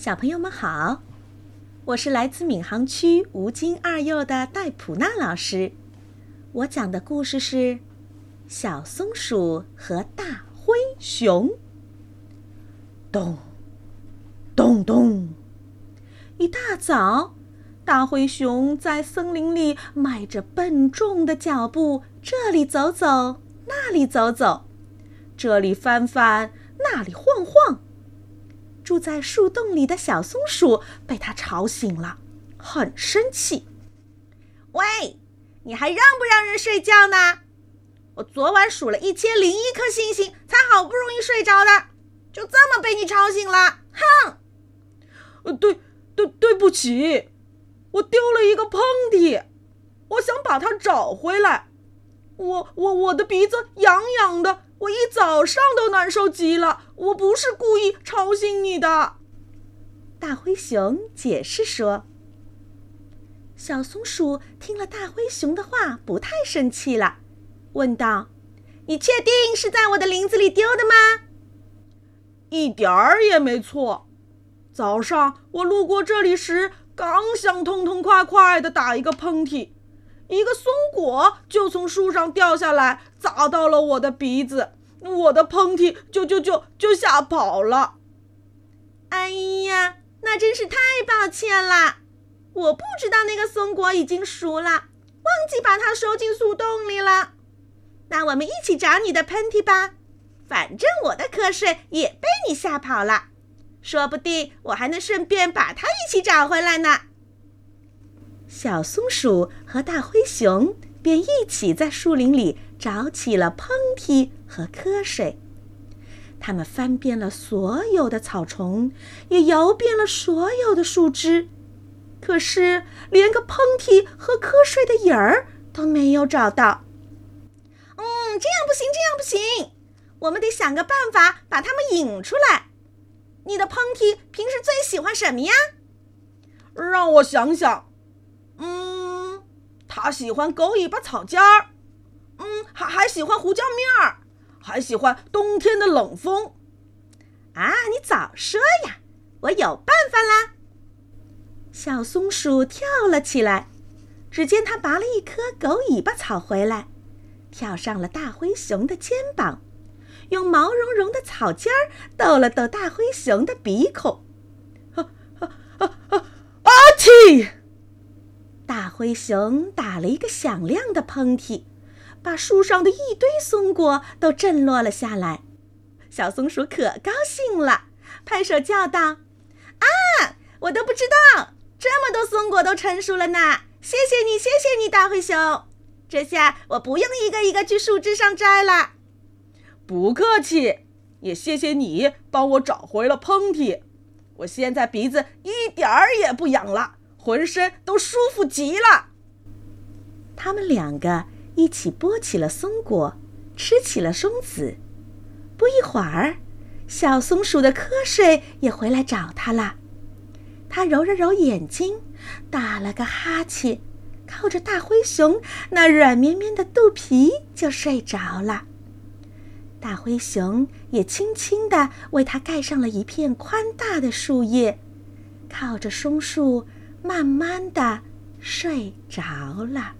小朋友们好，我是来自闵行区吴京二幼的戴普娜老师。我讲的故事是《小松鼠和大灰熊》。咚，咚咚！一大早，大灰熊在森林里迈着笨重的脚步，这里走走，那里走走，这里翻翻，那里晃。住在树洞里的小松鼠被它吵醒了，很生气。喂，你还让不让人睡觉呢？我昨晚数了一千零一颗星星，才好不容易睡着的，就这么被你吵醒了。哼！呃，对对对不起，我丢了一个喷嚏，我想把它找回来。我我我的鼻子痒痒的。我一早上都难受极了，我不是故意吵醒你的。大灰熊解释说。小松鼠听了大灰熊的话，不太生气了，问道：“你确定是在我的林子里丢的吗？”“一点儿也没错。早上我路过这里时，刚想痛痛快快的打一个喷嚏。”一个松果就从树上掉下来，砸到了我的鼻子，我的喷嚏就就就就吓跑了。哎呀，那真是太抱歉了！我不知道那个松果已经熟了，忘记把它收进树洞里了。那我们一起找你的喷嚏吧，反正我的瞌睡也被你吓跑了，说不定我还能顺便把它一起找回来呢。小松鼠和大灰熊便一起在树林里找起了喷嚏和瞌睡。他们翻遍了所有的草丛，也摇遍了所有的树枝，可是连个喷嚏和瞌睡的影儿都没有找到。嗯，这样不行，这样不行，我们得想个办法把它们引出来。你的喷嚏平时最喜欢什么呀？让我想想。他喜欢狗尾巴草尖儿，嗯，还还喜欢胡椒面儿，还喜欢冬天的冷风。啊，你早说呀！我有办法啦！小松鼠跳了起来，只见它拔了一颗狗尾巴草回来，跳上了大灰熊的肩膀，用毛茸茸的草尖儿逗了逗大灰熊的鼻孔。啊啊啊啊！阿嚏！灰熊打了一个响亮的喷嚏，把树上的一堆松果都震落了下来。小松鼠可高兴了，拍手叫道：“啊，我都不知道这么多松果都成熟了呢！谢谢你，谢谢你，大灰熊。这下我不用一个一个去树枝上摘了。”不客气，也谢谢你帮我找回了喷嚏。我现在鼻子一点儿也不痒了。浑身都舒服极了。他们两个一起剥起了松果，吃起了松子。不一会儿，小松鼠的瞌睡也回来找他了。他揉了揉眼睛，打了个哈欠，靠着大灰熊那软绵绵的肚皮就睡着了。大灰熊也轻轻地为他盖上了一片宽大的树叶，靠着松树。慢慢的睡着了。